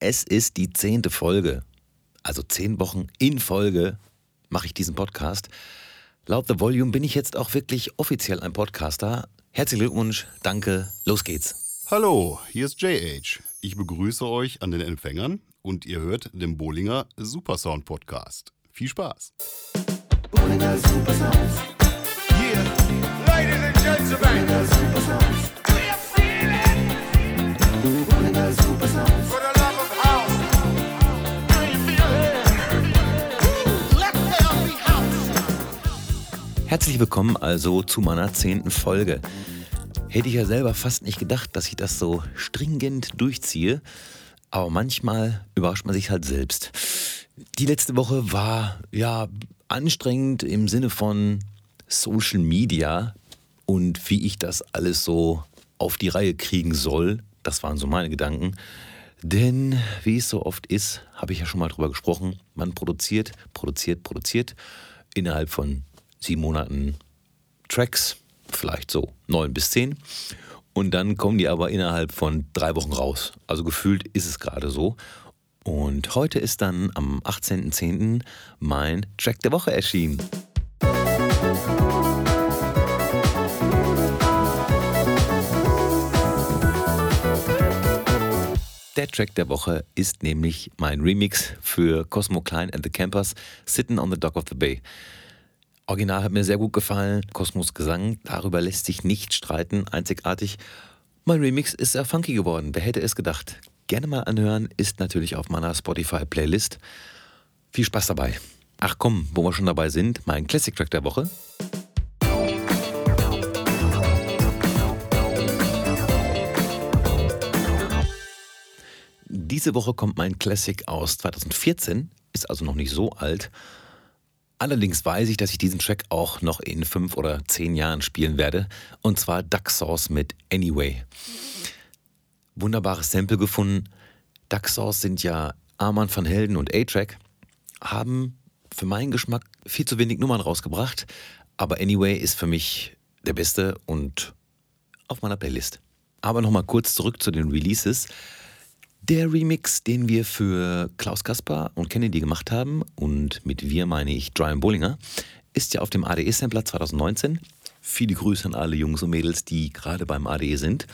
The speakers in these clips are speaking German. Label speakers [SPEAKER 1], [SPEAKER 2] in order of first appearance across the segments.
[SPEAKER 1] Es ist die zehnte Folge. Also zehn Wochen in Folge mache ich diesen Podcast. Laut The Volume bin ich jetzt auch wirklich offiziell ein Podcaster. Herzlichen Glückwunsch, danke, los geht's.
[SPEAKER 2] Hallo, hier ist JH. Ich begrüße euch an den Empfängern und ihr hört den Bollinger Supersound Podcast. Viel Spaß. Bollinger Supersound. Yeah, ladies and gentlemen. Bollinger Supersound.
[SPEAKER 1] Herzlich willkommen also zu meiner zehnten Folge. Hätte ich ja selber fast nicht gedacht, dass ich das so stringent durchziehe, aber manchmal überrascht man sich halt selbst. Die letzte Woche war ja anstrengend im Sinne von Social Media und wie ich das alles so auf die Reihe kriegen soll. Das waren so meine Gedanken. Denn wie es so oft ist, habe ich ja schon mal drüber gesprochen, man produziert, produziert, produziert innerhalb von sieben Monaten Tracks, vielleicht so neun bis zehn. Und dann kommen die aber innerhalb von drei Wochen raus. Also gefühlt ist es gerade so. Und heute ist dann am 18.10. mein Track der Woche erschienen. Der Track der Woche ist nämlich mein Remix für Cosmo Klein and the Campers Sitting on the Dock of the Bay. Original hat mir sehr gut gefallen. Kosmos Gesang, darüber lässt sich nicht streiten, einzigartig. Mein Remix ist sehr funky geworden. Wer hätte es gedacht? Gerne mal anhören, ist natürlich auf meiner Spotify-Playlist. Viel Spaß dabei. Ach komm, wo wir schon dabei sind, mein Classic Track der Woche. Diese Woche kommt mein Classic aus 2014, ist also noch nicht so alt. Allerdings weiß ich, dass ich diesen Track auch noch in fünf oder zehn Jahren spielen werde. Und zwar Duck Sauce mit Anyway. Wunderbares Sample gefunden. Duck Sauce sind ja Arman van Helden und A-Track. Haben für meinen Geschmack viel zu wenig Nummern rausgebracht. Aber Anyway ist für mich der beste und auf meiner Playlist. Aber nochmal kurz zurück zu den Releases. Der Remix, den wir für Klaus Kaspar und Kennedy gemacht haben, und mit wir meine ich Brian Bollinger, ist ja auf dem ADE-Sampler 2019. Viele Grüße an alle Jungs und Mädels, die gerade beim ADE sind.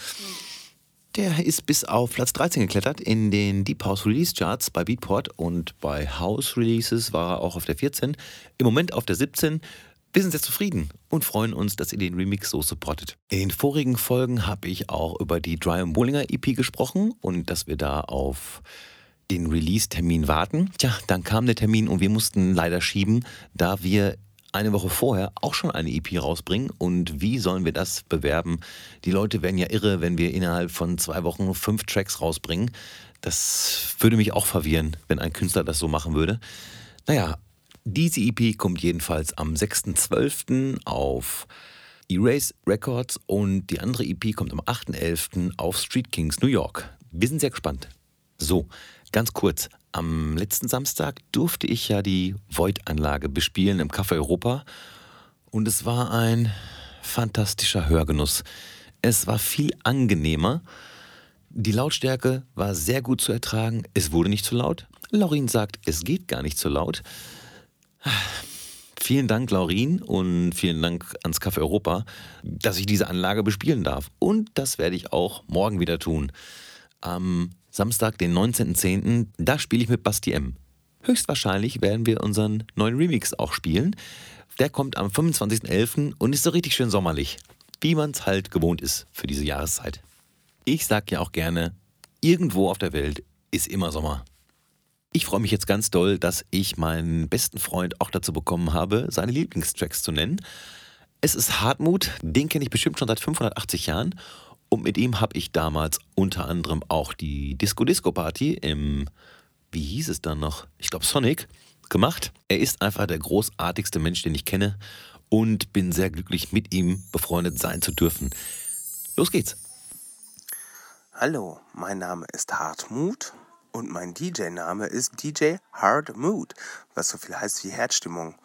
[SPEAKER 1] Der ist bis auf Platz 13 geklettert in den Deep House Release Charts bei Beatport und bei House Releases war er auch auf der 14. Im Moment auf der 17 wir sind sehr zufrieden und freuen uns, dass ihr den Remix so supportet. In den vorigen Folgen habe ich auch über die Dry Bollinger EP gesprochen und dass wir da auf den Release-Termin warten. Tja, dann kam der Termin und wir mussten leider schieben, da wir eine Woche vorher auch schon eine EP rausbringen. Und wie sollen wir das bewerben? Die Leute werden ja irre, wenn wir innerhalb von zwei Wochen fünf Tracks rausbringen. Das würde mich auch verwirren, wenn ein Künstler das so machen würde. Naja, diese EP kommt jedenfalls am 6.12. auf Erase Records und die andere EP kommt am 8.11. auf Street Kings New York. Wir sind sehr gespannt. So, ganz kurz. Am letzten Samstag durfte ich ja die Void-Anlage bespielen im Café Europa und es war ein fantastischer Hörgenuss. Es war viel angenehmer. Die Lautstärke war sehr gut zu ertragen. Es wurde nicht zu laut. Laurin sagt, es geht gar nicht zu laut. Vielen Dank, Laurin, und vielen Dank ans Café Europa, dass ich diese Anlage bespielen darf. Und das werde ich auch morgen wieder tun. Am Samstag, den 19.10., da spiele ich mit Basti M. Höchstwahrscheinlich werden wir unseren neuen Remix auch spielen. Der kommt am 25.11. und ist so richtig schön sommerlich, wie man es halt gewohnt ist für diese Jahreszeit. Ich sage ja auch gerne, irgendwo auf der Welt ist immer Sommer. Ich freue mich jetzt ganz doll, dass ich meinen besten Freund auch dazu bekommen habe, seine Lieblingstracks zu nennen. Es ist Hartmut, den kenne ich bestimmt schon seit 580 Jahren. Und mit ihm habe ich damals unter anderem auch die Disco Disco Party im, wie hieß es dann noch? Ich glaube Sonic gemacht. Er ist einfach der großartigste Mensch, den ich kenne und bin sehr glücklich, mit ihm befreundet sein zu dürfen. Los geht's.
[SPEAKER 3] Hallo, mein Name ist Hartmut und mein DJ-Name ist DJ Hard Mood, was so viel heißt wie Herzstimmung.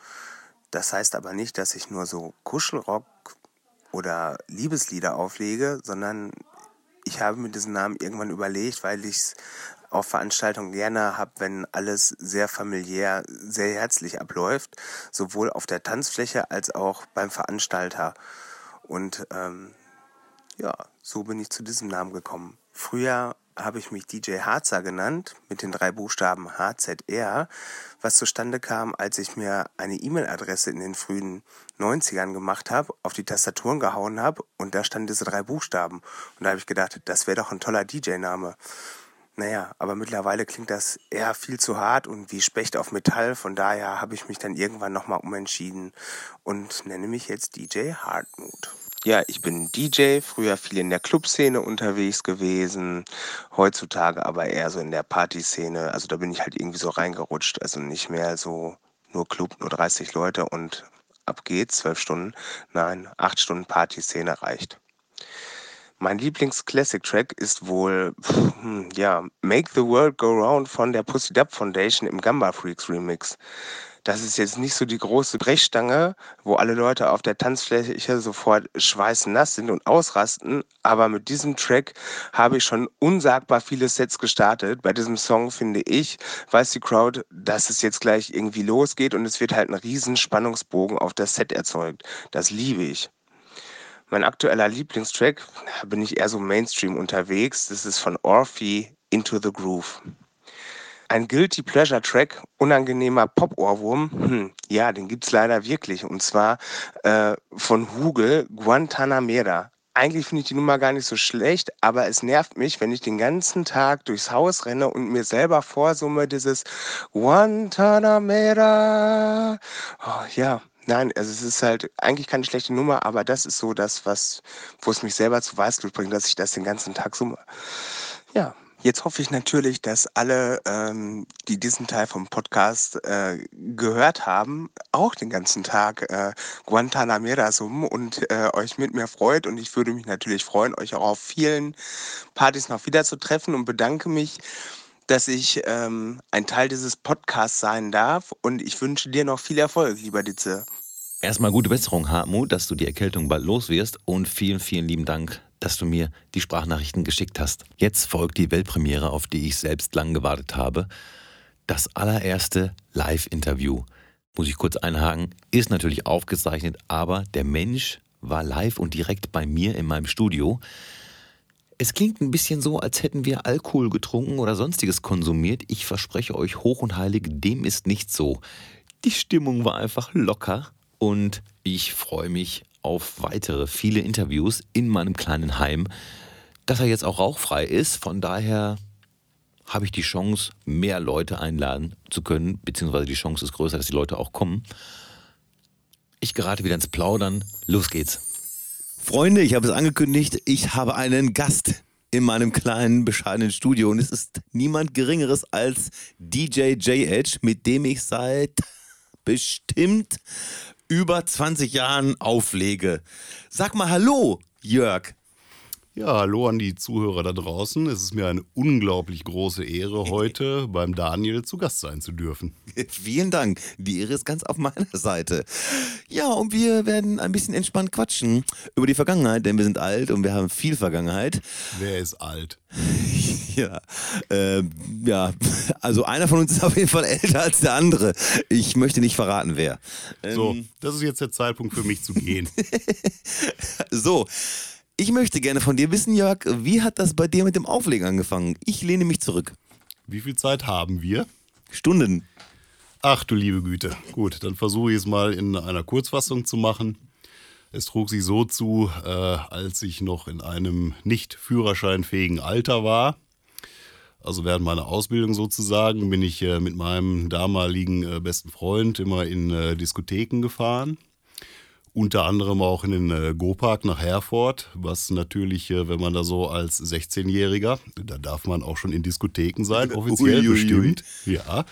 [SPEAKER 3] Das heißt aber nicht, dass ich nur so Kuschelrock oder Liebeslieder auflege, sondern ich habe mir diesen Namen irgendwann überlegt, weil ich es auf Veranstaltungen gerne habe, wenn alles sehr familiär, sehr herzlich abläuft, sowohl auf der Tanzfläche als auch beim Veranstalter. Und ähm, ja, so bin ich zu diesem Namen gekommen. Früher habe ich mich DJ Harzer genannt, mit den drei Buchstaben HZR, was zustande kam, als ich mir eine E-Mail-Adresse in den frühen 90ern gemacht habe, auf die Tastaturen gehauen habe und da standen diese drei Buchstaben. Und da habe ich gedacht, das wäre doch ein toller DJ-Name. Naja, aber mittlerweile klingt das eher viel zu hart und wie Specht auf Metall. Von daher habe ich mich dann irgendwann nochmal umentschieden und nenne mich jetzt DJ Hardmood. Ja, ich bin DJ, früher viel in der Clubszene unterwegs gewesen, heutzutage aber eher so in der Partyszene. Also da bin ich halt irgendwie so reingerutscht, also nicht mehr so nur Club, nur 30 Leute und ab geht's, zwölf Stunden. Nein, acht Stunden Partyszene reicht. Mein Lieblings-Classic-Track ist wohl, hm, ja, Make the World Go Round von der Pussy Dub Foundation im Gamba Freaks Remix. Das ist jetzt nicht so die große Brechstange, wo alle Leute auf der Tanzfläche sofort schweißnass sind und ausrasten. Aber mit diesem Track habe ich schon unsagbar viele Sets gestartet. Bei diesem Song finde ich, weiß die Crowd, dass es jetzt gleich irgendwie losgeht und es wird halt ein riesen Spannungsbogen auf das Set erzeugt. Das liebe ich. Mein aktueller Lieblingstrack, da bin ich eher so Mainstream unterwegs. Das ist von Orphy Into the Groove. Ein Guilty Pleasure Track, unangenehmer Pop-Ohrwurm, hm, ja, den gibt's leider wirklich. Und zwar äh, von Hugel, Guantanamera. Eigentlich finde ich die Nummer gar nicht so schlecht, aber es nervt mich, wenn ich den ganzen Tag durchs Haus renne und mir selber vorsumme, dieses Guantanamera. Oh, ja, Nein, also es ist halt eigentlich keine schlechte Nummer, aber das ist so das, was, wo es mich selber zu Weißglut bringt, dass ich das den ganzen Tag summe. Ja, Jetzt hoffe ich natürlich, dass alle, ähm, die diesen Teil vom Podcast äh, gehört haben, auch den ganzen Tag äh, Guantanamera summen und äh, euch mit mir freut. Und ich würde mich natürlich freuen, euch auch auf vielen Partys noch wieder zu treffen und bedanke mich dass ich ähm, ein Teil dieses Podcasts sein darf. Und ich wünsche dir noch viel Erfolg, lieber Ditze.
[SPEAKER 1] Erstmal gute Besserung, Hartmut, dass du die Erkältung bald los wirst. Und vielen, vielen lieben Dank, dass du mir die Sprachnachrichten geschickt hast. Jetzt folgt die Weltpremiere, auf die ich selbst lang gewartet habe. Das allererste Live-Interview. Muss ich kurz einhaken, ist natürlich aufgezeichnet, aber der Mensch war live und direkt bei mir in meinem Studio. Es klingt ein bisschen so, als hätten wir Alkohol getrunken oder sonstiges konsumiert. Ich verspreche euch hoch und heilig, dem ist nicht so. Die Stimmung war einfach locker und ich freue mich auf weitere viele Interviews in meinem kleinen Heim, dass er jetzt auch rauchfrei ist. Von daher habe ich die Chance, mehr Leute einladen zu können, beziehungsweise die Chance ist größer, dass die Leute auch kommen. Ich gerate wieder ins Plaudern. Los geht's. Freunde, ich habe es angekündigt, ich habe einen Gast in meinem kleinen, bescheidenen Studio und es ist niemand Geringeres als DJ J-Edge, mit dem ich seit bestimmt über 20 Jahren auflege. Sag mal Hallo, Jörg.
[SPEAKER 2] Ja, hallo an die Zuhörer da draußen. Es ist mir eine unglaublich große Ehre, heute beim Daniel zu Gast sein zu dürfen.
[SPEAKER 1] Vielen Dank. Die Ehre ist ganz auf meiner Seite. Ja, und wir werden ein bisschen entspannt quatschen über die Vergangenheit, denn wir sind alt und wir haben viel Vergangenheit.
[SPEAKER 2] Wer ist alt?
[SPEAKER 1] Ja, äh, ja, also einer von uns ist auf jeden Fall älter als der andere. Ich möchte nicht verraten, wer.
[SPEAKER 2] So, ähm, das ist jetzt der Zeitpunkt für mich zu gehen.
[SPEAKER 1] so, ich möchte gerne von dir wissen, Jörg, wie hat das bei dir mit dem Auflegen angefangen? Ich lehne mich zurück.
[SPEAKER 2] Wie viel Zeit haben wir?
[SPEAKER 1] Stunden.
[SPEAKER 2] Ach du liebe Güte. Gut, dann versuche ich es mal in einer Kurzfassung zu machen. Es trug sich so zu, äh, als ich noch in einem nicht führerscheinfähigen Alter war. Also während meiner Ausbildung sozusagen bin ich äh, mit meinem damaligen äh, besten Freund immer in äh, Diskotheken gefahren unter anderem auch in den äh, Go-Park nach Herford, was natürlich, äh, wenn man da so als 16-Jähriger, da darf man auch schon in Diskotheken sein, offiziell ui, bestimmt. Ja.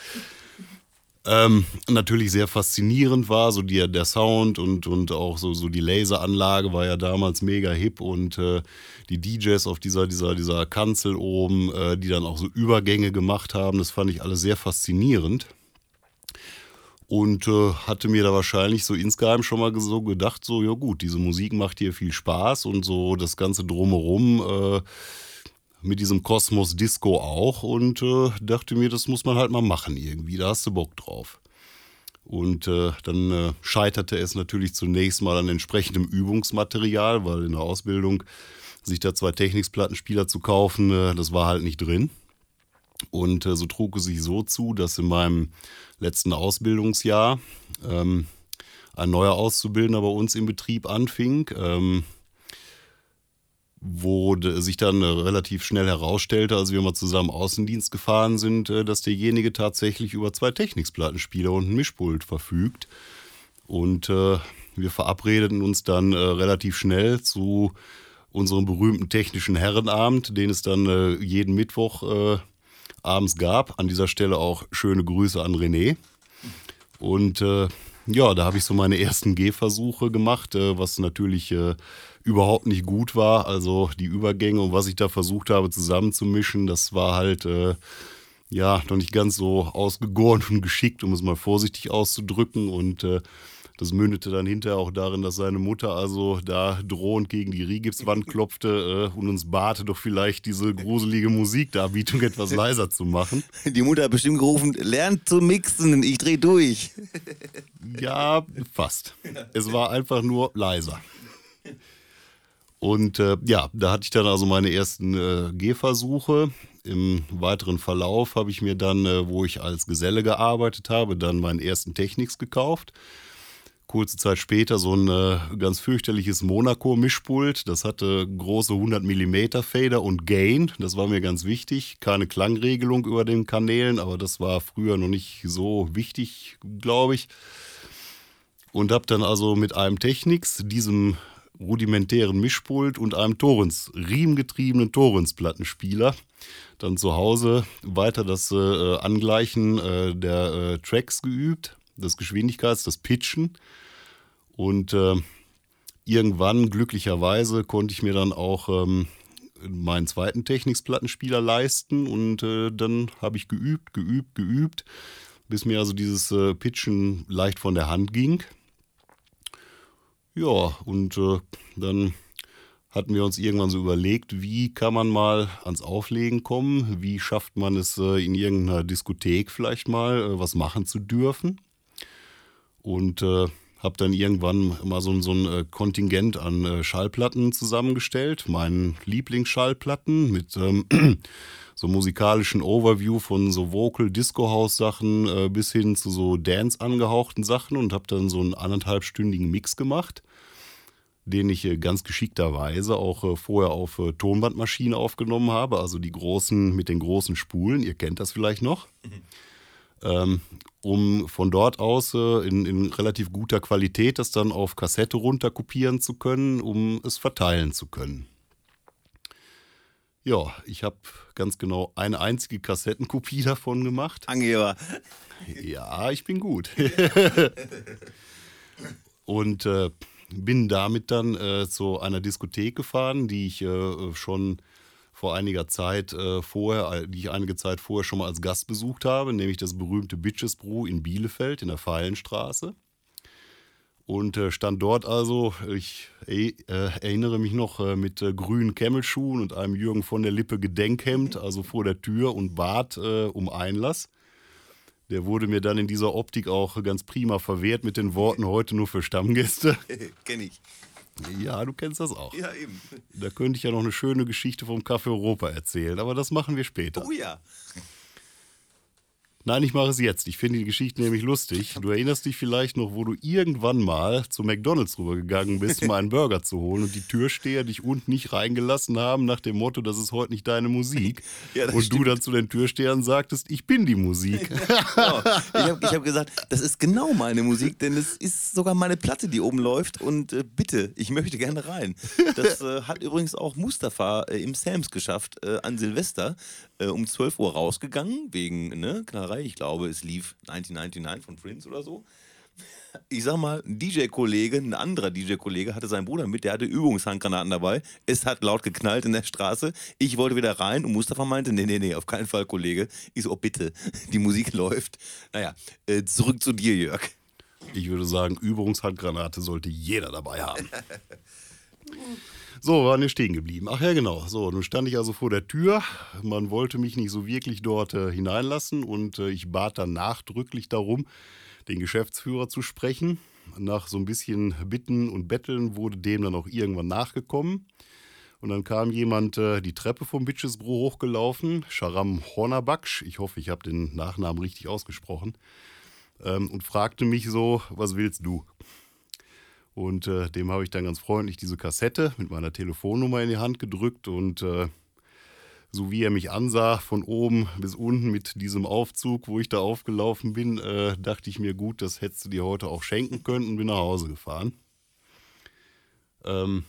[SPEAKER 2] Ähm, natürlich sehr faszinierend war, so die, der Sound und, und auch so, so die Laseranlage war ja damals mega hip und äh, die DJs auf dieser, dieser, dieser Kanzel oben, äh, die dann auch so Übergänge gemacht haben, das fand ich alles sehr faszinierend und äh, hatte mir da wahrscheinlich so insgeheim schon mal so gedacht, so ja gut, diese Musik macht hier viel Spaß und so das ganze drumherum äh, mit diesem Kosmos Disco auch und äh, dachte mir, das muss man halt mal machen irgendwie, da hast du Bock drauf. Und äh, dann äh, scheiterte es natürlich zunächst mal an entsprechendem Übungsmaterial, weil in der Ausbildung sich da zwei Techniksplattenspieler zu kaufen, äh, das war halt nicht drin. Und so trug es sich so zu, dass in meinem letzten Ausbildungsjahr ähm, ein neuer Auszubildender bei uns im Betrieb anfing. Ähm, wo sich dann relativ schnell herausstellte, als wir mal zusammen Außendienst gefahren sind, äh, dass derjenige tatsächlich über zwei Techniksplattenspieler und ein Mischpult verfügt. Und äh, wir verabredeten uns dann äh, relativ schnell zu unserem berühmten technischen Herrenabend, den es dann äh, jeden Mittwoch äh, abends gab. An dieser Stelle auch schöne Grüße an René. Und ja, da habe ich so meine ersten Gehversuche gemacht, was natürlich überhaupt nicht gut war. Also die Übergänge und was ich da versucht habe zusammenzumischen, das war halt äh, ja noch nicht ganz so ausgegoren und geschickt, um es mal vorsichtig auszudrücken. Und äh, das mündete dann hinterher auch darin, dass seine Mutter also da drohend gegen die Rigipswand klopfte äh, und uns bate, doch vielleicht diese gruselige Musikdarbietung etwas leiser zu machen.
[SPEAKER 1] Die Mutter hat bestimmt gerufen, lernt zu mixen, ich dreh durch.
[SPEAKER 2] Ja, fast. Es war einfach nur leiser. Und äh, ja, da hatte ich dann also meine ersten äh, Gehversuche. Im weiteren Verlauf habe ich mir dann, äh, wo ich als Geselle gearbeitet habe, dann meinen ersten Technics gekauft. Kurze Zeit später so ein äh, ganz fürchterliches Monaco-Mischpult. Das hatte große 100 mm Fader und Gain. Das war mir ganz wichtig. Keine Klangregelung über den Kanälen, aber das war früher noch nicht so wichtig, glaube ich. Und habe dann also mit einem Technics, diesem rudimentären Mischpult und einem Torrens, riemengetriebenen Torrens-Plattenspieler. Dann zu Hause weiter das äh, Angleichen äh, der äh, Tracks geübt, das Geschwindigkeits-, das Pitchen. Und äh, irgendwann, glücklicherweise, konnte ich mir dann auch ähm, meinen zweiten Technics-Plattenspieler leisten. Und äh, dann habe ich geübt, geübt, geübt, bis mir also dieses äh, Pitchen leicht von der Hand ging. Ja, und äh, dann hatten wir uns irgendwann so überlegt, wie kann man mal ans Auflegen kommen? Wie schafft man es äh, in irgendeiner Diskothek vielleicht mal äh, was machen zu dürfen? Und äh, habe dann irgendwann mal so, so ein äh, Kontingent an äh, Schallplatten zusammengestellt, meinen Lieblingsschallplatten mit ähm, so musikalischen Overview von so Vocal, Disco House Sachen äh, bis hin zu so Dance angehauchten Sachen und habe dann so einen anderthalbstündigen Mix gemacht, den ich äh, ganz geschickterweise auch äh, vorher auf Tonbandmaschine aufgenommen habe, also die großen mit den großen Spulen, ihr kennt das vielleicht noch. Mhm. Ähm, um von dort aus äh, in, in, relativ guter Qualität das dann auf Kassette runterkopieren zu können, um es verteilen zu können. Ja, ich habe ganz genau eine einzige Kassettenkopie davon gemacht.
[SPEAKER 1] Angeber.
[SPEAKER 2] Ja, ich bin gut. Und äh, bin damit dann äh, zu einer Diskothek gefahren, die ich äh, schon vor einiger Zeit äh, vorher, äh, die ich einige Zeit vorher schon mal als Gast besucht habe, nämlich das berühmte Bitches Brew in Bielefeld in der Feilenstraße und äh, stand dort also, ich äh, erinnere mich noch, äh, mit äh, grünen Kemmelschuhen und einem Jürgen von der Lippe Gedenkhemd, also vor der Tür und bat um Einlass. Der wurde mir dann in dieser Optik auch ganz prima verwehrt mit den Worten heute nur für Stammgäste.
[SPEAKER 1] Kenn ich.
[SPEAKER 2] Ja, du kennst das auch.
[SPEAKER 1] Ja, eben.
[SPEAKER 2] Da könnte ich ja noch eine schöne Geschichte vom Café Europa erzählen, aber das machen wir später.
[SPEAKER 1] Oh ja.
[SPEAKER 2] Nein, ich mache es jetzt. Ich finde die Geschichte nämlich lustig. Du erinnerst dich vielleicht noch, wo du irgendwann mal zu McDonalds rübergegangen bist, um einen Burger zu holen und die Türsteher dich unten nicht reingelassen haben nach dem Motto, das ist heute nicht deine Musik. Ja, und stimmt. du dann zu den Türstehern sagtest, ich bin die Musik.
[SPEAKER 1] genau. Ich habe hab gesagt, das ist genau meine Musik, denn es ist sogar meine Platte, die oben läuft und äh, bitte, ich möchte gerne rein. Das äh, hat übrigens auch Mustafa äh, im Sams geschafft äh, an Silvester äh, um 12 Uhr rausgegangen, wegen ne, Knallerei. Ich glaube, es lief 1999 von Prince oder so. Ich sag mal, ein DJ-Kollege, ein anderer DJ-Kollege hatte seinen Bruder mit, der hatte Übungshandgranaten dabei. Es hat laut geknallt in der Straße. Ich wollte wieder rein und Mustafa meinte, nee, nee, nee, auf keinen Fall, Kollege. Ich so, oh bitte, die Musik läuft. Naja, äh, zurück zu dir, Jörg.
[SPEAKER 2] Ich würde sagen, Übungshandgranate sollte jeder dabei haben. So, waren wir stehen geblieben. Ach ja, genau. So, nun stand ich also vor der Tür. Man wollte mich nicht so wirklich dort äh, hineinlassen und äh, ich bat dann nachdrücklich darum, den Geschäftsführer zu sprechen. Nach so ein bisschen Bitten und Betteln wurde dem dann auch irgendwann nachgekommen. Und dann kam jemand äh, die Treppe vom Bitchesbro hochgelaufen, Sharam Hornabaksch, ich hoffe, ich habe den Nachnamen richtig ausgesprochen, ähm, und fragte mich so, was willst du? Und äh, dem habe ich dann ganz freundlich diese Kassette mit meiner Telefonnummer in die Hand gedrückt und äh, so wie er mich ansah, von oben bis unten mit diesem Aufzug, wo ich da aufgelaufen bin, äh, dachte ich mir, gut, das hättest du dir heute auch schenken können und bin nach Hause gefahren. Ähm,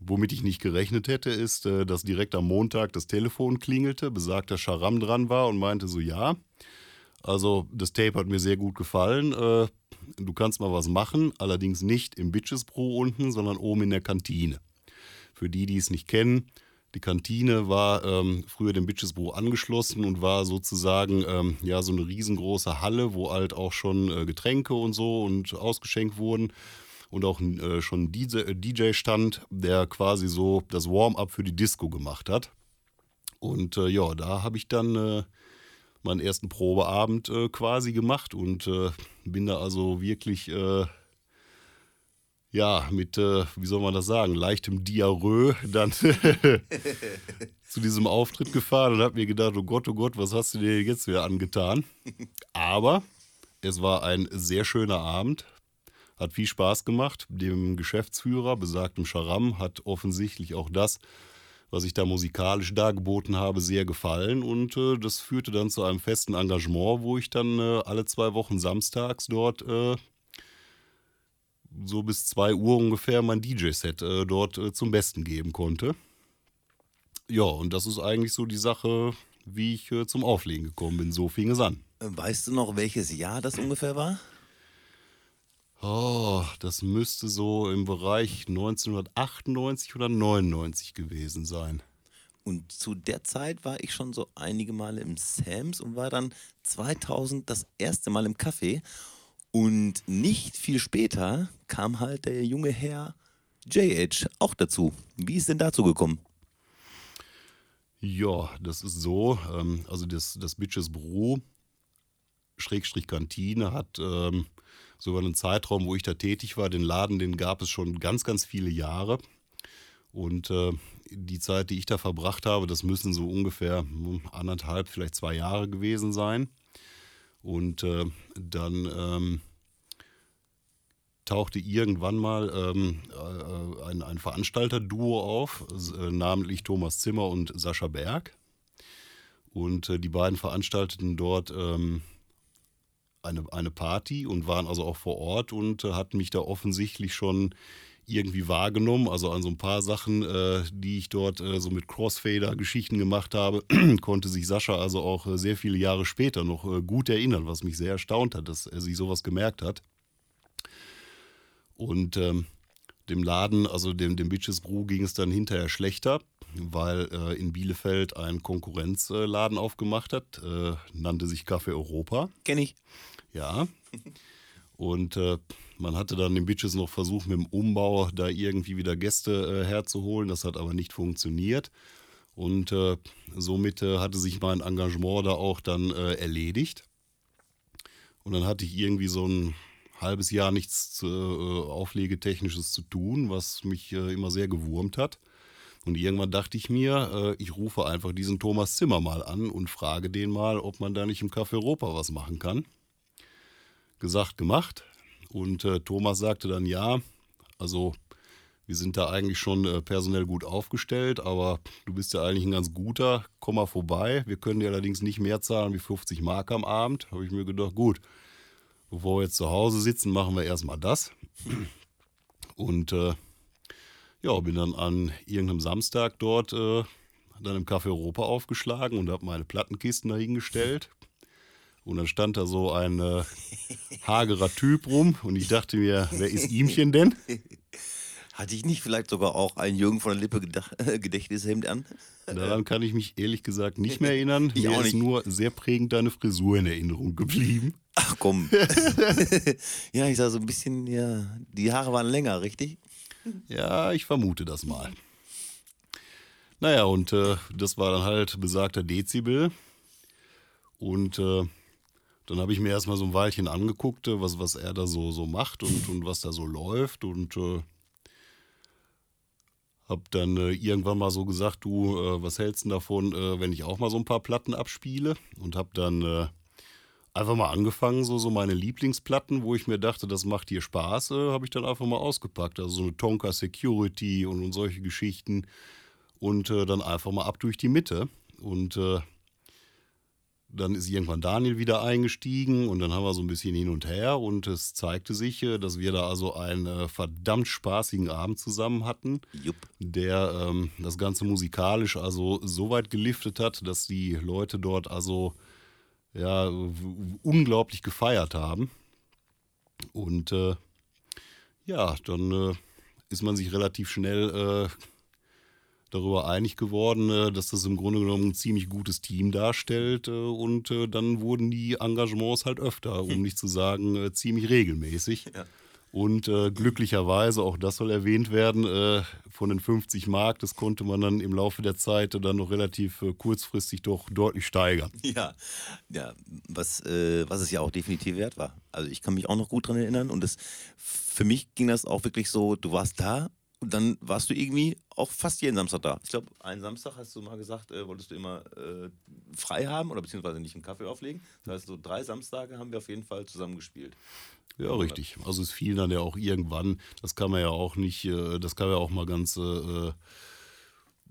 [SPEAKER 2] womit ich nicht gerechnet hätte, ist, äh, dass direkt am Montag das Telefon klingelte, besagter Scharam dran war und meinte so, ja, also das Tape hat mir sehr gut gefallen. Äh, du kannst mal was machen, allerdings nicht im Bitches Pro unten, sondern oben in der Kantine. Für die, die es nicht kennen, die Kantine war ähm, früher dem Bitches Pro angeschlossen und war sozusagen ähm, ja so eine riesengroße Halle, wo halt auch schon äh, Getränke und so und ausgeschenkt wurden und auch äh, schon ein DJ, äh, DJ stand, der quasi so das Warm-up für die Disco gemacht hat. Und äh, ja, da habe ich dann äh, meinen ersten Probeabend äh, quasi gemacht und äh, bin da also wirklich, äh, ja, mit, äh, wie soll man das sagen, leichtem Diarrhoe dann zu diesem Auftritt gefahren und habe mir gedacht, oh Gott, oh Gott, was hast du dir jetzt wieder angetan? Aber es war ein sehr schöner Abend. Hat viel Spaß gemacht. Dem Geschäftsführer, besagtem Scharam, hat offensichtlich auch das was ich da musikalisch dargeboten habe, sehr gefallen. Und äh, das führte dann zu einem festen Engagement, wo ich dann äh, alle zwei Wochen samstags dort äh, so bis zwei Uhr ungefähr mein DJ-Set äh, dort äh, zum Besten geben konnte. Ja, und das ist eigentlich so die Sache, wie ich äh, zum Auflegen gekommen bin. So fing es an.
[SPEAKER 1] Weißt du noch, welches Jahr das ungefähr war?
[SPEAKER 2] Oh, das müsste so im Bereich 1998 oder 99 gewesen sein.
[SPEAKER 1] Und zu der Zeit war ich schon so einige Male im Sams und war dann 2000 das erste Mal im Café. Und nicht viel später kam halt der junge Herr JH auch dazu. Wie ist denn dazu gekommen?
[SPEAKER 2] Ja, das ist so. Ähm, also das, das Bitches Brew, Schrägstrich Kantine, hat ähm, so über einen Zeitraum, wo ich da tätig war. Den Laden, den gab es schon ganz, ganz viele Jahre. Und äh, die Zeit, die ich da verbracht habe, das müssen so ungefähr hm, anderthalb, vielleicht zwei Jahre gewesen sein. Und äh, dann ähm, tauchte irgendwann mal ähm, äh, ein, ein Veranstalterduo auf, äh, namentlich Thomas Zimmer und Sascha Berg. Und äh, die beiden veranstalteten dort ähm, eine, eine Party und waren also auch vor Ort und äh, hatten mich da offensichtlich schon irgendwie wahrgenommen. Also an so ein paar Sachen, äh, die ich dort äh, so mit Crossfader-Geschichten gemacht habe, konnte sich Sascha also auch äh, sehr viele Jahre später noch äh, gut erinnern, was mich sehr erstaunt hat, dass er sich sowas gemerkt hat. Und ähm, dem Laden, also dem, dem Bitches Brew, ging es dann hinterher schlechter, weil äh, in Bielefeld ein Konkurrenzladen aufgemacht hat, nannte sich Café Europa.
[SPEAKER 1] Kenn ich.
[SPEAKER 2] Ja. Und äh, man hatte dann den Bitches noch versucht, mit dem Umbau da irgendwie wieder Gäste äh, herzuholen. Das hat aber nicht funktioniert. Und äh, somit äh, hatte sich mein Engagement da auch dann äh, erledigt. Und dann hatte ich irgendwie so ein halbes Jahr nichts äh, Auflegetechnisches zu tun, was mich immer sehr gewurmt hat. Und irgendwann dachte ich mir, ich rufe einfach diesen Thomas Zimmer mal an und frage den mal, ob man da nicht im Café Europa was machen kann gesagt, gemacht. Und äh, Thomas sagte dann, ja, also wir sind da eigentlich schon äh, personell gut aufgestellt, aber du bist ja eigentlich ein ganz guter, komm mal vorbei. Wir können dir allerdings nicht mehr zahlen wie 50 Mark am Abend. Habe ich mir gedacht, gut, bevor wir jetzt zu Hause sitzen, machen wir erstmal das. Und äh, ja, bin dann an irgendeinem Samstag dort äh, dann im Café Europa aufgeschlagen und habe meine Plattenkisten dahingestellt. Und dann stand da so ein äh, hagerer Typ rum und ich dachte mir, wer ist ihmchen denn?
[SPEAKER 1] Hatte ich nicht vielleicht sogar auch ein Jürgen von der Lippe Gedächtnishemd an?
[SPEAKER 2] Daran kann ich mich ehrlich gesagt nicht mehr erinnern. Ich Mir ist nur sehr prägend deine Frisur in Erinnerung geblieben.
[SPEAKER 1] Ach komm. ja, ich sah so ein bisschen, ja, die Haare waren länger, richtig?
[SPEAKER 2] Ja, ich vermute das mal. Naja, und äh, das war dann halt besagter Dezibel. Und äh, dann habe ich mir erstmal so ein Weilchen angeguckt, äh, was, was er da so, so macht und, und was da so läuft. Und äh, habe dann äh, irgendwann mal so gesagt, du, äh, was hältst du davon, äh, wenn ich auch mal so ein paar Platten abspiele? Und habe dann äh, einfach mal angefangen, so, so meine Lieblingsplatten, wo ich mir dachte, das macht dir Spaß, äh, habe ich dann einfach mal ausgepackt. Also so eine Tonka Security und, und solche Geschichten. Und äh, dann einfach mal ab durch die Mitte. Und dann ist irgendwann Daniel wieder eingestiegen und dann haben wir so ein bisschen hin und her und es zeigte sich, äh, dass wir da also einen äh, verdammt spaßigen Abend zusammen hatten,
[SPEAKER 1] Jupp.
[SPEAKER 2] der ähm, das Ganze musikalisch also so weit geliftet hat, dass die Leute dort also ja unglaublich gefeiert haben. Und äh, ja, dann äh, ist man sich relativ schnell äh, darüber einig geworden, äh, dass das im Grunde genommen ein ziemlich gutes Team darstellt. Äh, und äh, dann wurden die Engagements halt öfter, um nicht zu sagen ziemlich regelmäßig. Ja. Und äh, glücklicherweise, auch das soll erwähnt werden, äh, von den 50 Mark, das konnte man dann im Laufe der Zeit dann noch relativ äh, kurzfristig doch deutlich steigern.
[SPEAKER 1] Ja, ja was, was es ja auch definitiv wert war. Also ich kann mich auch noch gut daran erinnern und das, für mich ging das auch wirklich so, du warst da und dann warst du irgendwie auch fast jeden Samstag da. Ich glaube, einen Samstag hast du mal gesagt, äh, wolltest du immer äh, frei haben oder beziehungsweise nicht einen Kaffee auflegen. Das heißt, so drei Samstage haben wir auf jeden Fall zusammen gespielt.
[SPEAKER 2] Ja, richtig. Also es fiel dann ja auch irgendwann, das kann man ja auch nicht, äh, das kann man ja auch mal ganz äh, äh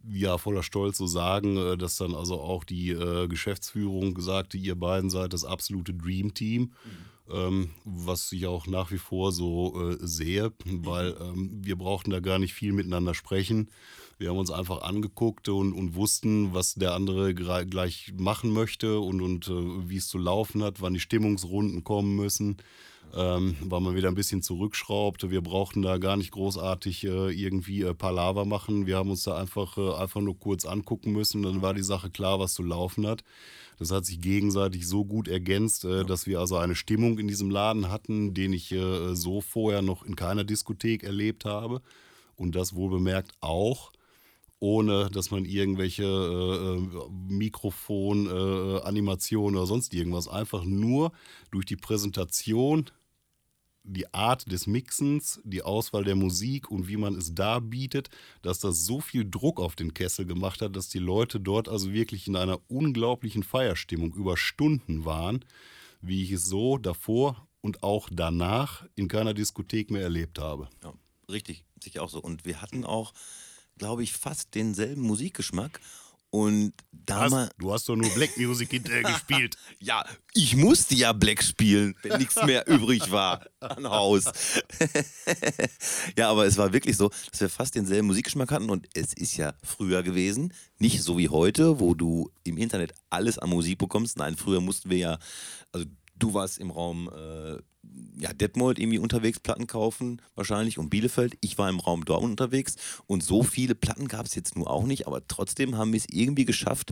[SPEAKER 2] ja, voller Stolz so sagen, äh, dass dann also auch die Geschäftsführung sagte, ihr beiden seid das absolute Dream Team. Mhm ähm, was ich auch nach wie vor so äh, sehe, weil ähm, wir brauchten da gar nicht viel miteinander sprechen. Wir haben uns einfach angeguckt und, und wussten, was der andere gleich machen möchte und, und äh, wie es zu laufen hat, wann die Stimmungsrunden kommen müssen ähm, weil man wieder ein bisschen zurückschraubt. Wir brauchten da gar nicht großartig äh, irgendwie äh, Palaver machen. Wir haben uns da einfach, äh, einfach nur kurz angucken müssen. Dann war die Sache klar, was zu laufen hat. Das hat sich gegenseitig so gut ergänzt, äh, dass wir also eine Stimmung in diesem Laden hatten, den ich äh, so vorher noch in keiner Diskothek erlebt habe. Und das wohl bemerkt auch ohne dass man irgendwelche äh, äh Mikrofon, äh, Animationen oder sonst irgendwas, einfach nur durch die Präsentation die Art des Mixens, die Auswahl der Musik und wie man es da bietet, dass das so viel Druck auf den Kessel gemacht hat, dass die Leute dort also wirklich in einer unglaublichen Feierstimmung über Stunden waren, wie ich es so davor und auch danach in keiner Diskothek mehr erlebt habe.
[SPEAKER 1] Ja, richtig, sicher auch so. Und wir hatten auch, glaube ich, fast denselben Musikgeschmack und damals.
[SPEAKER 2] Du hast doch nur Black Music hinterher gespielt.
[SPEAKER 1] Ja, ich musste ja Black spielen, wenn nichts mehr übrig war an Haus. ja, aber es war wirklich so, dass wir fast denselben Musikgeschmack hatten und es ist ja früher gewesen, nicht so wie heute, wo du im Internet alles an Musik bekommst. Nein, früher mussten wir ja, also du warst im Raum äh, ja, Detmold irgendwie unterwegs Platten kaufen, wahrscheinlich, und Bielefeld. Ich war im Raum Dortmund unterwegs und so viele Platten gab es jetzt nur auch nicht, aber trotzdem haben wir es irgendwie geschafft,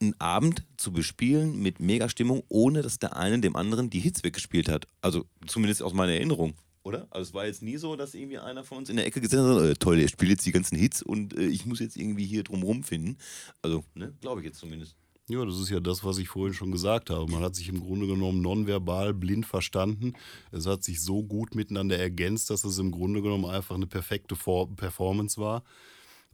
[SPEAKER 1] einen Abend zu bespielen mit mega Stimmung, ohne dass der eine dem anderen die Hits weggespielt hat. Also zumindest aus meiner Erinnerung. Oder? Also es war jetzt nie so, dass irgendwie einer von uns in der Ecke gesessen hat, äh, toll, der spielt jetzt die ganzen Hits und äh, ich muss jetzt irgendwie hier drumherum finden. Also, ne, glaube ich jetzt zumindest.
[SPEAKER 2] Ja, das ist ja das, was ich vorhin schon gesagt habe. Man hat sich im Grunde genommen nonverbal blind verstanden. Es hat sich so gut miteinander ergänzt, dass es im Grunde genommen einfach eine perfekte Performance war.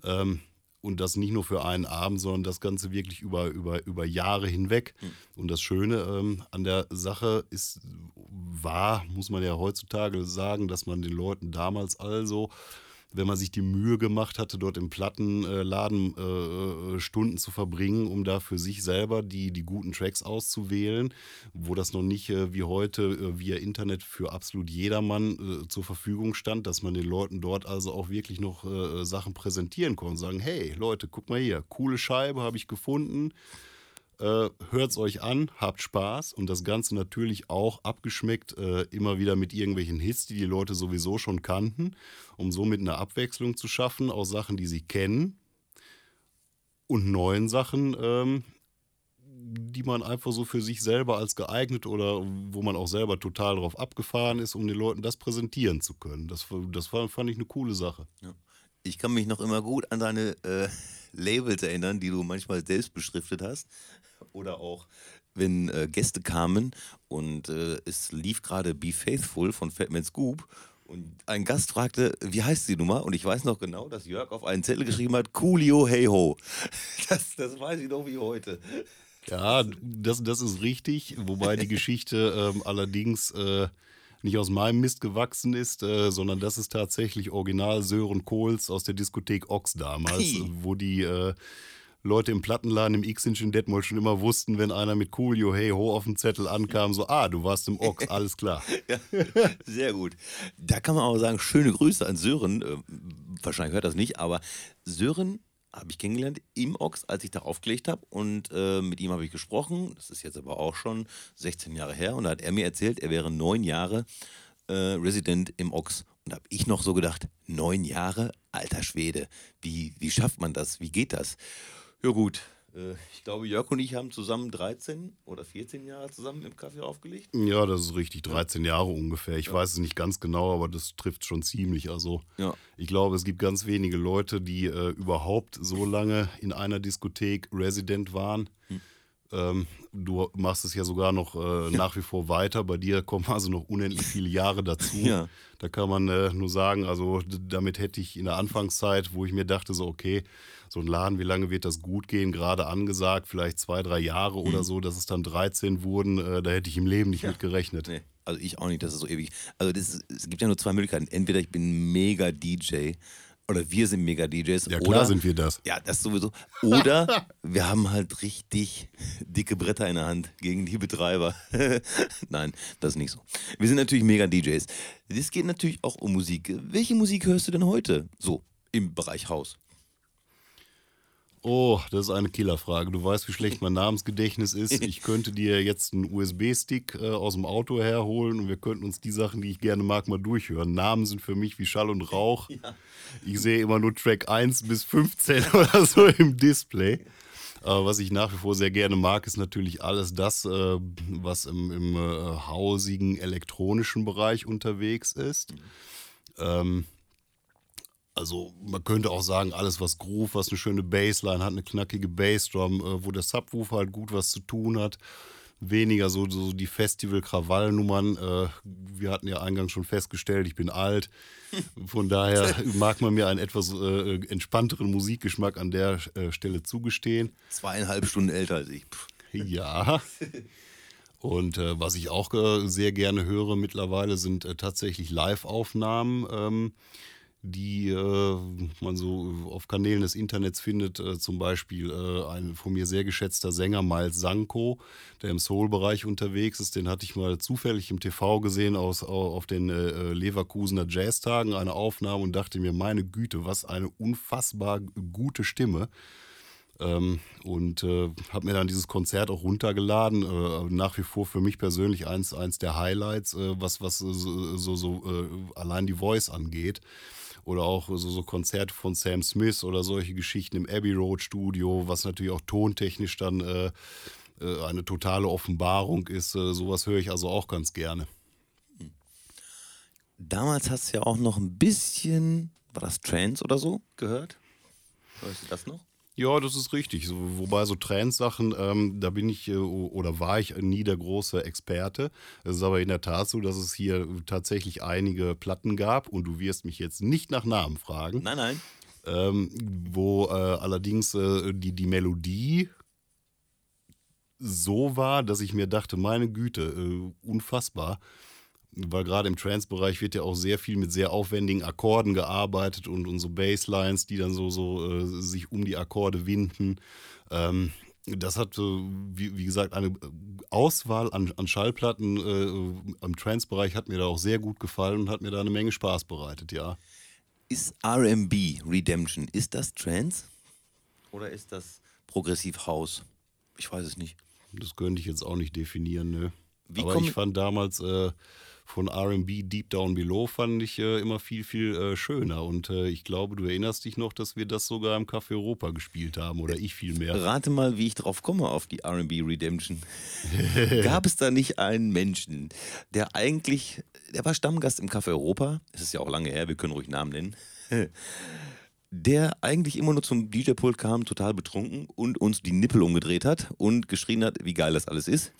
[SPEAKER 2] Ähm, und das nicht nur für einen Abend, sondern das Ganze wirklich über, über, über Jahre hinweg. Mhm. Und das Schöne ähm, an der Sache ist, war, muss man ja heutzutage sagen, dass man den Leuten damals also wenn man sich die Mühe gemacht hatte, dort im Plattenladen äh, äh, Stunden zu verbringen, um da für sich selber die, die guten Tracks auszuwählen, wo das noch nicht äh, wie heute äh, via Internet für absolut jedermann äh, zur Verfügung stand, dass man den Leuten dort also auch wirklich noch Sachen präsentieren konnte und sagen, hey Leute, guck mal hier, coole Scheibe habe ich gefunden. Äh, Hört es euch an, habt Spaß und das Ganze natürlich auch abgeschmeckt, äh, immer wieder mit irgendwelchen Hits, die die Leute sowieso schon kannten, um somit eine Abwechslung zu schaffen aus Sachen, die sie kennen und neuen Sachen, ähm, die man einfach so für sich selber als geeignet oder wo man auch selber total drauf abgefahren ist, um den Leuten das präsentieren zu können. Das, das fand ich eine coole Sache.
[SPEAKER 1] Ja. Ich kann mich noch immer gut an deine äh, Labels erinnern, die du manchmal selbst beschriftet hast. Oder auch, wenn äh, Gäste kamen und äh, es lief gerade Be Faithful von Fatman Scoop und ein Gast fragte, wie heißt die Nummer? Und ich weiß noch genau, dass Jörg auf einen Zettel geschrieben hat, Coolio Hey Ho. Das, das weiß ich noch wie heute.
[SPEAKER 2] Ja, das, das ist richtig, wobei die Geschichte ähm, allerdings äh, nicht aus meinem Mist gewachsen ist, äh, sondern das ist tatsächlich Original Sören Kohls aus der Diskothek Ox damals, hey. wo die äh, Leute im Plattenladen im X-Inch in Detmold schon immer wussten, wenn einer mit Coolio Hey Ho auf dem Zettel ankam, so, ah, du warst im Ox, alles klar.
[SPEAKER 1] ja, sehr gut. Da kann man auch sagen, schöne Grüße an Sören. Äh, wahrscheinlich hört das nicht, aber Sören habe ich kennengelernt im Ox, als ich da aufgelegt habe. Und äh, mit ihm habe ich gesprochen. Das ist jetzt aber auch schon 16 Jahre her. Und da hat er mir erzählt, er wäre neun Jahre äh, Resident im Ox. Und da habe ich noch so gedacht, neun Jahre, alter Schwede, wie, wie schafft man das? Wie geht das? Ja gut, äh, ich glaube, Jörg und ich haben zusammen 13 oder 14 Jahre zusammen im Kaffee aufgelegt.
[SPEAKER 2] Ja, das ist richtig, 13 Jahre ungefähr. Ich ja. weiß es nicht ganz genau, aber das trifft schon ziemlich. Also ja. ich glaube, es gibt ganz wenige Leute, die äh, überhaupt so lange in einer Diskothek Resident waren. Hm. Ähm, du machst es ja sogar noch äh, nach wie vor weiter. Bei dir kommen also noch unendlich viele Jahre dazu. Ja. Da kann man äh, nur sagen, also damit hätte ich in der Anfangszeit, wo ich mir dachte, so okay, so ein Laden, wie lange wird das gut gehen, gerade angesagt, vielleicht zwei, drei Jahre mhm. oder so, dass es dann 13 wurden, äh, da hätte ich im Leben nicht ja. mit gerechnet. Nee.
[SPEAKER 1] Also ich auch nicht, dass es so ewig. Also ist, es gibt ja nur zwei Möglichkeiten. Entweder ich bin mega DJ oder wir sind mega DJs.
[SPEAKER 2] Ja, klar
[SPEAKER 1] oder,
[SPEAKER 2] sind wir das.
[SPEAKER 1] Ja, das sowieso. Oder wir haben halt richtig dicke Bretter in der Hand gegen die Betreiber. Nein, das ist nicht so. Wir sind natürlich mega DJs. Es geht natürlich auch um Musik. Welche Musik hörst du denn heute? So, im Bereich Haus.
[SPEAKER 2] Oh, das ist eine Killerfrage. Du weißt, wie schlecht mein Namensgedächtnis ist. Ich könnte dir jetzt einen USB-Stick äh, aus dem Auto herholen und wir könnten uns die Sachen, die ich gerne mag, mal durchhören. Namen sind für mich wie Schall und Rauch. Ja. Ich sehe immer nur Track 1 bis 15 oder so im Display. Aber was ich nach wie vor sehr gerne mag, ist natürlich alles das, äh, was im, im äh, hausigen elektronischen Bereich unterwegs ist. Mhm. Ähm, also man könnte auch sagen, alles was Groove, was eine schöne Bassline hat, eine knackige Bassdrum, äh, wo der Subwoofer halt gut was zu tun hat. Weniger so, so die Festival-Krawallnummern. Äh, wir hatten ja eingangs schon festgestellt, ich bin alt. Von daher mag man mir einen etwas äh, entspannteren Musikgeschmack an der äh, Stelle zugestehen.
[SPEAKER 1] Zweieinhalb Stunden älter als ich.
[SPEAKER 2] Ja. Und äh, was ich auch äh, sehr gerne höre mittlerweile sind äh, tatsächlich Live-Aufnahmen. Ähm, die äh, man so auf Kanälen des Internets findet. Äh, zum Beispiel äh, ein von mir sehr geschätzter Sänger Miles Sanko, der im Soul-Bereich unterwegs ist. Den hatte ich mal zufällig im TV gesehen aus, auf den äh, Leverkusener Jazztagen, eine Aufnahme und dachte mir, meine Güte, was eine unfassbar gute Stimme. Ähm, und äh, habe mir dann dieses Konzert auch runtergeladen. Äh, nach wie vor für mich persönlich eins, eins der Highlights, äh, was, was so, so, so äh, allein die Voice angeht oder auch so, so Konzerte von Sam Smith oder solche Geschichten im Abbey Road Studio, was natürlich auch tontechnisch dann äh, äh, eine totale Offenbarung ist. Äh, sowas höre ich also auch ganz gerne.
[SPEAKER 1] Damals hast du ja auch noch ein bisschen, war das Trance oder so, gehört? Hörst du das noch?
[SPEAKER 2] Ja, das ist richtig. So, wobei so Trends-Sachen, ähm, da bin ich äh, oder war ich nie der große Experte. Es ist aber in der Tat so, dass es hier tatsächlich einige Platten gab und du wirst mich jetzt nicht nach Namen fragen.
[SPEAKER 1] Nein, nein.
[SPEAKER 2] Ähm, wo äh, allerdings äh, die, die Melodie so war, dass ich mir dachte, meine Güte, äh, unfassbar weil gerade im Trance-Bereich wird ja auch sehr viel mit sehr aufwendigen Akkorden gearbeitet und, und so Basslines, die dann so, so äh, sich um die Akkorde winden. Ähm, das hat, äh, wie, wie, gesagt, eine Auswahl an, an Schallplatten äh, im Trance-Bereich hat mir da auch sehr gut gefallen und hat mir da eine Menge Spaß bereitet, ja.
[SPEAKER 1] Ist RB Redemption, ist das Trance? Oder ist das Progressiv House? Ich weiß es nicht.
[SPEAKER 2] Das könnte ich jetzt auch nicht definieren, ne? Wie Aber ich fand damals äh, von RB Deep Down Below fand ich äh, immer viel, viel äh, schöner. Und äh, ich glaube, du erinnerst dich noch, dass wir das sogar im Café Europa gespielt haben oder ich vielmehr.
[SPEAKER 1] Rate mal, wie ich drauf komme auf die RB Redemption. Gab es da nicht einen Menschen, der eigentlich, der war Stammgast im Café Europa, es ist ja auch lange her, wir können ruhig Namen nennen, der eigentlich immer nur zum DJ-Pult kam, total betrunken und uns die Nippel umgedreht hat und geschrien hat, wie geil das alles ist.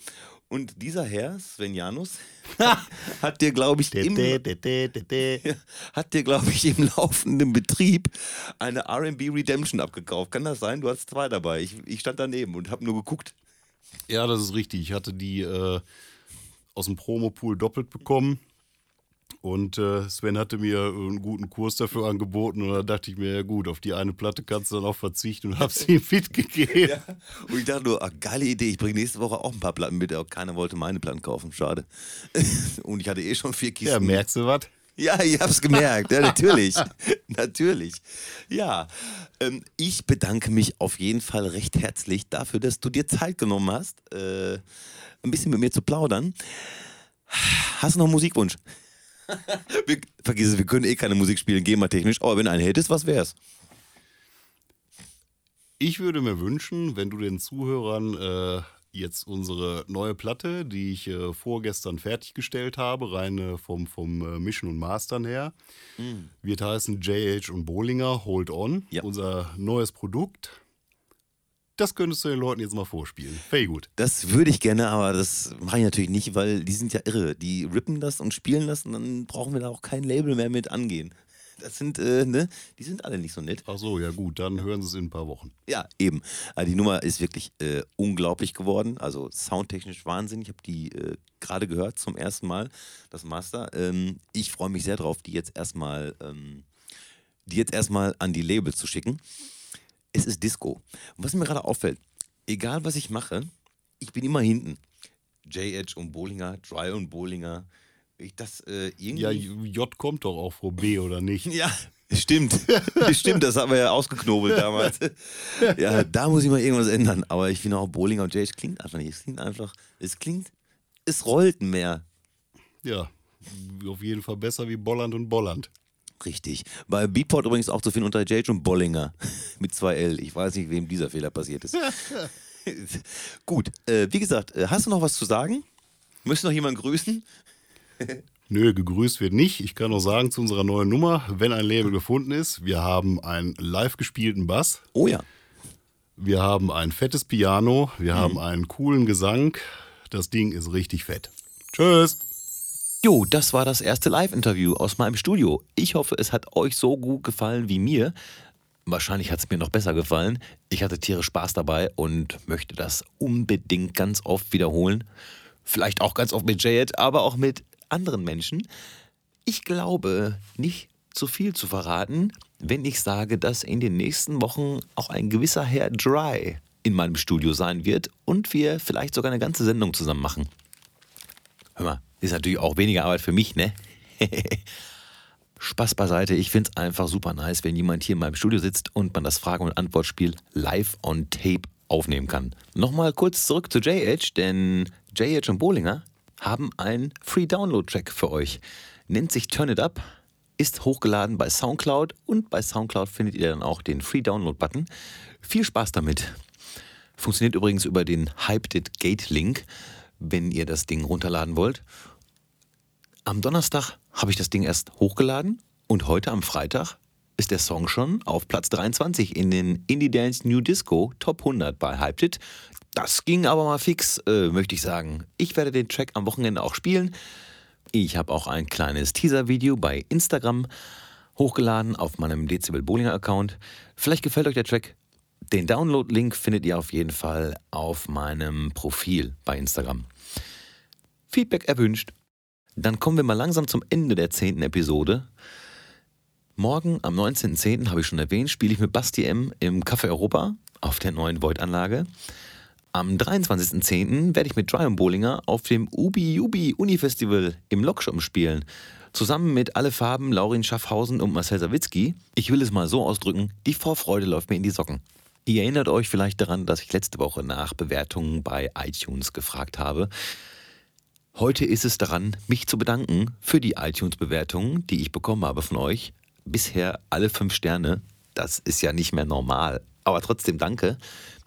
[SPEAKER 1] Und dieser Herr, Sven Janus, hat dir, glaube ich, im, hat dir, glaube ich, im laufenden Betrieb eine RB Redemption abgekauft. Kann das sein? Du hast zwei dabei. Ich, ich stand daneben und habe nur geguckt.
[SPEAKER 2] Ja, das ist richtig. Ich hatte die äh, aus dem Promopool doppelt bekommen. Und äh, Sven hatte mir einen guten Kurs dafür angeboten und da dachte ich mir, ja gut, auf die eine Platte kannst du dann auch verzichten und hab sie ihm mitgegeben. Ja.
[SPEAKER 1] Und ich dachte nur, ach, geile Idee, ich bringe nächste Woche auch ein paar Platten mit, aber keiner wollte meine Platten kaufen, schade. Und ich hatte eh schon vier Kisten.
[SPEAKER 2] Ja, merkst du was?
[SPEAKER 1] Ja, ich hab's gemerkt, ja, natürlich. natürlich. Ja, ähm, ich bedanke mich auf jeden Fall recht herzlich dafür, dass du dir Zeit genommen hast, äh, ein bisschen mit mir zu plaudern. Hast du noch einen Musikwunsch? wir, vergiss es, wir können eh keine Musik spielen, GEMA-technisch, aber wenn du einen hättest, was wär's?
[SPEAKER 2] Ich würde mir wünschen, wenn du den Zuhörern äh, jetzt unsere neue Platte, die ich äh, vorgestern fertiggestellt habe, rein äh, vom, vom äh, Mischen und Mastern her, mm. wird heißen JH und Bollinger Hold On. Ja. Unser neues Produkt. Das könntest du den Leuten jetzt mal vorspielen. Very gut.
[SPEAKER 1] Das würde ich gerne, aber das mache ich natürlich nicht, weil die sind ja irre. Die rippen das und spielen das und dann brauchen wir da auch kein Label mehr mit angehen. Das sind, äh, ne, die sind alle nicht so nett.
[SPEAKER 2] Ach so, ja gut, dann hören sie es in ein paar Wochen.
[SPEAKER 1] Ja, eben. Also die Nummer ist wirklich äh, unglaublich geworden. Also soundtechnisch Wahnsinn. Ich habe die äh, gerade gehört zum ersten Mal, das Master. Ähm, ich freue mich sehr drauf, die jetzt erstmal, ähm, die jetzt erstmal an die Labels zu schicken es ist Disco. Und was mir gerade auffällt, egal was ich mache, ich bin immer hinten. J-Edge und Bollinger, Dry und Bollinger. Ich das äh, irgendwie.
[SPEAKER 2] Ja, J kommt doch auch vor B, oder nicht?
[SPEAKER 1] Ja, stimmt. stimmt, das haben wir ja ausgeknobelt damals. ja, da muss ich mal irgendwas ändern. Aber ich finde auch Bollinger und J-Edge klingt einfach nicht. Es klingt einfach, es klingt, es rollt mehr.
[SPEAKER 2] Ja, auf jeden Fall besser wie Bolland und Bolland.
[SPEAKER 1] Richtig. Bei Beatport übrigens auch zu finden unter J. und Bollinger mit zwei L. Ich weiß nicht, wem dieser Fehler passiert ist. Gut, äh, wie gesagt, äh, hast du noch was zu sagen? Möchtest du noch jemanden grüßen?
[SPEAKER 2] Nö, gegrüßt wird nicht. Ich kann noch sagen zu unserer neuen Nummer, wenn ein Label gefunden ist, wir haben einen live gespielten Bass.
[SPEAKER 1] Oh ja.
[SPEAKER 2] Wir haben ein fettes Piano, wir mhm. haben einen coolen Gesang. Das Ding ist richtig fett. Tschüss.
[SPEAKER 1] Jo, das war das erste Live-Interview aus meinem Studio. Ich hoffe, es hat euch so gut gefallen wie mir. Wahrscheinlich hat es mir noch besser gefallen. Ich hatte tierisch Spaß dabei und möchte das unbedingt ganz oft wiederholen. Vielleicht auch ganz oft mit Jayet, aber auch mit anderen Menschen. Ich glaube, nicht zu viel zu verraten, wenn ich sage, dass in den nächsten Wochen auch ein gewisser Herr Dry in meinem Studio sein wird und wir vielleicht sogar eine ganze Sendung zusammen machen. Hör mal, ist natürlich auch weniger Arbeit für mich, ne? Spaß beiseite, ich finde es einfach super nice, wenn jemand hier in meinem Studio sitzt und man das Frage- und Antwortspiel live on tape aufnehmen kann. Nochmal kurz zurück zu J-Edge, denn J-Edge und Bollinger haben einen Free Download Track für euch. Nennt sich Turn It Up, ist hochgeladen bei Soundcloud und bei Soundcloud findet ihr dann auch den Free Download Button. Viel Spaß damit. Funktioniert übrigens über den Hyped It Gate Link, wenn ihr das Ding runterladen wollt. Am Donnerstag habe ich das Ding erst hochgeladen und heute am Freitag ist der Song schon auf Platz 23 in den Indie Dance New Disco Top 100 bei Hyped. Das ging aber mal fix, äh, möchte ich sagen. Ich werde den Track am Wochenende auch spielen. Ich habe auch ein kleines Teaser-Video bei Instagram hochgeladen auf meinem Dezibel Bowlinger Account. Vielleicht gefällt euch der Track. Den Download-Link findet ihr auf jeden Fall auf meinem Profil bei Instagram. Feedback erwünscht. Dann kommen wir mal langsam zum Ende der zehnten Episode. Morgen am 19.10. habe ich schon erwähnt, spiele ich mit Basti M im Café Europa auf der neuen Void-Anlage. Am 23.10. werde ich mit Dry Bollinger auf dem Ubi Ubi Uni Festival im Lokschirm spielen. Zusammen mit Alle Farben, Laurin Schaffhausen und Marcel Sawicki. Ich will es mal so ausdrücken, die Vorfreude läuft mir in die Socken. Ihr erinnert euch vielleicht daran, dass ich letzte Woche nach Bewertungen bei iTunes gefragt habe. Heute ist es daran, mich zu bedanken für die iTunes-Bewertungen, die ich bekommen habe von euch. Bisher alle fünf Sterne. Das ist ja nicht mehr normal. Aber trotzdem danke.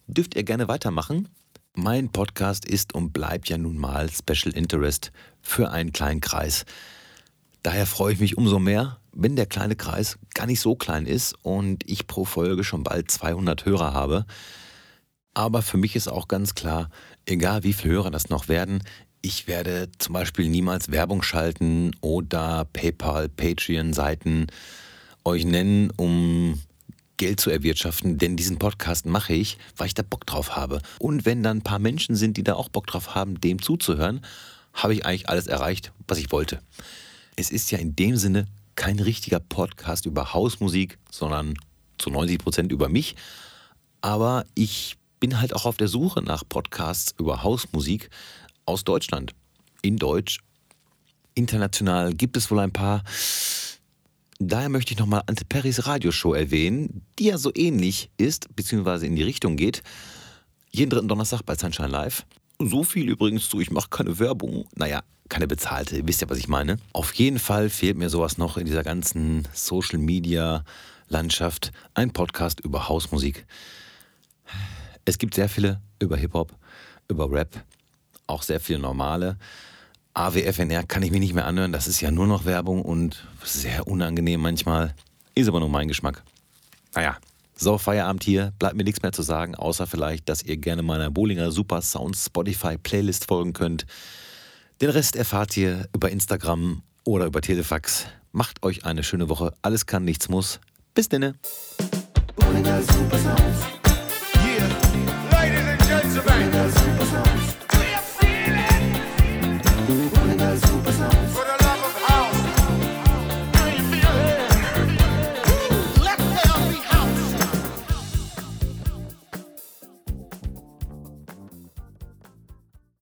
[SPEAKER 1] Dürft ihr gerne weitermachen. Mein Podcast ist und bleibt ja nun mal Special Interest für einen kleinen Kreis. Daher freue ich mich umso mehr, wenn der kleine Kreis gar nicht so klein ist und ich pro Folge schon bald 200 Hörer habe. Aber für mich ist auch ganz klar, egal wie viele Hörer das noch werden, ich werde zum Beispiel niemals Werbung schalten oder PayPal, Patreon-Seiten euch nennen, um Geld zu erwirtschaften, denn diesen Podcast mache ich, weil ich da Bock drauf habe. Und wenn dann ein paar Menschen sind, die da auch Bock drauf haben, dem zuzuhören, habe ich eigentlich alles erreicht, was ich wollte. Es ist ja in dem Sinne kein richtiger Podcast über Hausmusik, sondern zu 90 Prozent über mich. Aber ich bin halt auch auf der Suche nach Podcasts über Hausmusik, aus Deutschland. In Deutsch. International gibt es wohl ein paar. Daher möchte ich nochmal Ante Perrys Radioshow erwähnen, die ja so ähnlich ist, beziehungsweise in die Richtung geht. Jeden dritten Donnerstag bei Sunshine Live. So viel übrigens zu, ich mache keine Werbung. Naja, keine bezahlte, ihr wisst ja, was ich meine. Auf jeden Fall fehlt mir sowas noch in dieser ganzen Social Media Landschaft. Ein Podcast über Hausmusik. Es gibt sehr viele über Hip-Hop, über Rap, auch sehr viel normale. AWFNR kann ich mir nicht mehr anhören, das ist ja nur noch Werbung und sehr unangenehm manchmal. Ist aber nur mein Geschmack. Naja, so, Feierabend hier. Bleibt mir nichts mehr zu sagen, außer vielleicht, dass ihr gerne meiner Bollinger Super Sounds Spotify Playlist folgen könnt. Den Rest erfahrt ihr über Instagram oder über Telefax. Macht euch eine schöne Woche. Alles kann, nichts muss. Bis denne. Bollinger Super Sounds. Yeah. Ladies and Gentlemen.